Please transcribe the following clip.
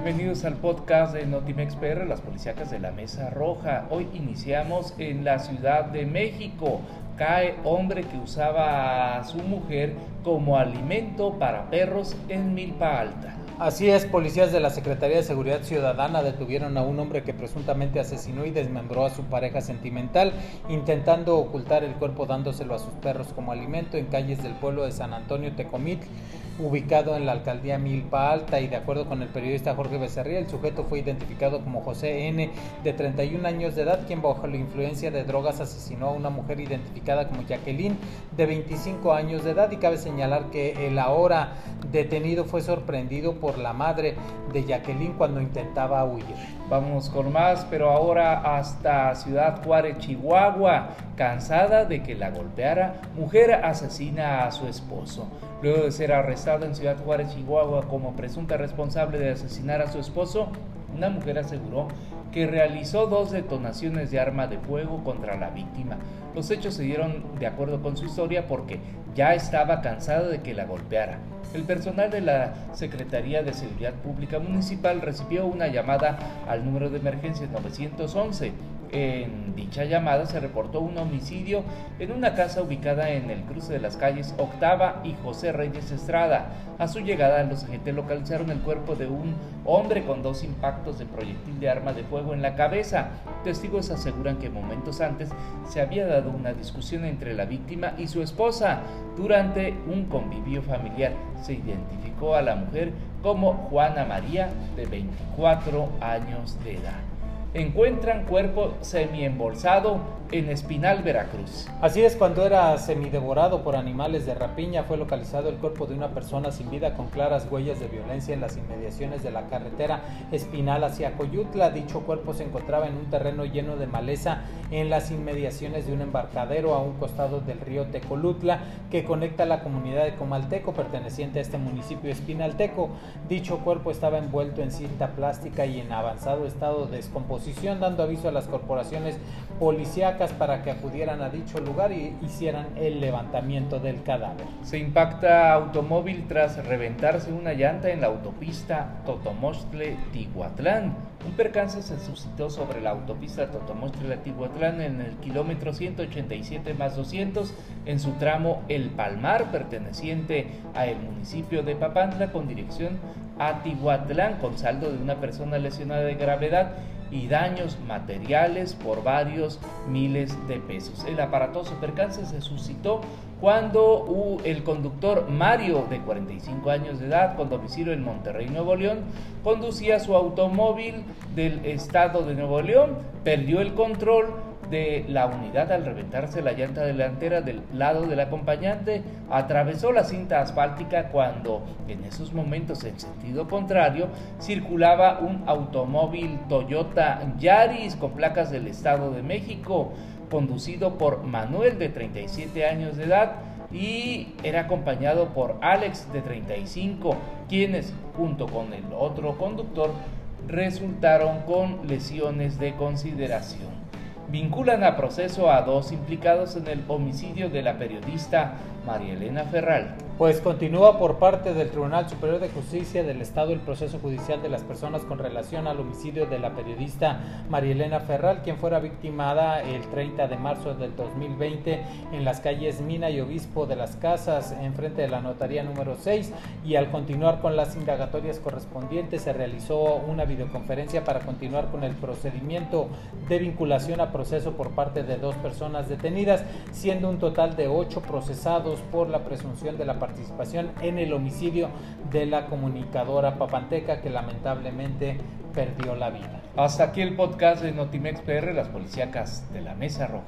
Bienvenidos al podcast de Notimex PR, las policíacas de la Mesa Roja. Hoy iniciamos en la Ciudad de México. Cae hombre que usaba a su mujer como alimento para perros en Milpa Alta. Así es, policías de la Secretaría de Seguridad Ciudadana detuvieron a un hombre que presuntamente asesinó y desmembró a su pareja sentimental, intentando ocultar el cuerpo dándoselo a sus perros como alimento en calles del pueblo de San Antonio Tecomit, ubicado en la alcaldía Milpa Alta. Y de acuerdo con el periodista Jorge Becerril, el sujeto fue identificado como José N., de 31 años de edad, quien bajo la influencia de drogas asesinó a una mujer identificada como Jacqueline, de 25 años de edad. Y cabe señalar que el ahora detenido fue sorprendido por la madre de Jacqueline cuando intentaba huir. Vamos con más, pero ahora hasta Ciudad Juárez, Chihuahua. Cansada de que la golpeara, mujer asesina a su esposo. Luego de ser arrestada en Ciudad Juárez, Chihuahua, como presunta responsable de asesinar a su esposo, una mujer aseguró que realizó dos detonaciones de arma de fuego contra la víctima. Los hechos se dieron de acuerdo con su historia porque ya estaba cansada de que la golpeara. El personal de la Secretaría de Seguridad Pública Municipal recibió una llamada al número de emergencia 911 en dicha llamada se reportó un homicidio en una casa ubicada en el cruce de las calles Octava y José Reyes Estrada. A su llegada, los agentes localizaron el cuerpo de un hombre con dos impactos de proyectil de arma de fuego en la cabeza. Testigos aseguran que momentos antes se había dado una discusión entre la víctima y su esposa. Durante un convivio familiar se identificó a la mujer como Juana María, de 24 años de edad encuentran cuerpo semi-embolsado en Espinal, Veracruz. Así es, cuando era semidevorado por animales de rapiña, fue localizado el cuerpo de una persona sin vida con claras huellas de violencia en las inmediaciones de la carretera Espinal hacia Coyutla. Dicho cuerpo se encontraba en un terreno lleno de maleza en las inmediaciones de un embarcadero a un costado del río Tecolutla que conecta la comunidad de Comalteco perteneciente a este municipio espinalteco. Dicho cuerpo estaba envuelto en cinta plástica y en avanzado estado de descomposición, dando aviso a las corporaciones policiales para que acudieran a dicho lugar y hicieran el levantamiento del cadáver. Se impacta automóvil tras reventarse una llanta en la autopista Totomostle-Tihuatlán. Un percance se suscitó sobre la autopista Totomostle-Tihuatlán en el kilómetro 187 más 200 en su tramo El Palmar, perteneciente a el municipio de Papantla con dirección a Tihuatlán, con saldo de una persona lesionada de gravedad y daños materiales por varios miles de pesos. El aparatoso percance se suscitó cuando el conductor Mario, de 45 años de edad, con domicilio en Monterrey, Nuevo León, conducía su automóvil del estado de Nuevo León, perdió el control, de la unidad al reventarse la llanta delantera del lado del acompañante, atravesó la cinta asfáltica cuando en esos momentos en sentido contrario circulaba un automóvil Toyota Yaris con placas del Estado de México, conducido por Manuel de 37 años de edad y era acompañado por Alex de 35, quienes junto con el otro conductor resultaron con lesiones de consideración vinculan a proceso a dos implicados en el homicidio de la periodista María Elena Ferral. Pues continúa por parte del Tribunal Superior de Justicia del Estado el proceso judicial de las personas con relación al homicidio de la periodista María Elena Ferral, quien fuera victimada el 30 de marzo del 2020 en las calles Mina y Obispo de las Casas, enfrente de la notaría número 6. Y al continuar con las indagatorias correspondientes, se realizó una videoconferencia para continuar con el procedimiento de vinculación a proceso por parte de dos personas detenidas, siendo un total de ocho procesados por la presunción de la participación en el homicidio de la comunicadora papanteca que lamentablemente perdió la vida. Hasta aquí el podcast de Notimex PR, las policíacas de la Mesa Roja.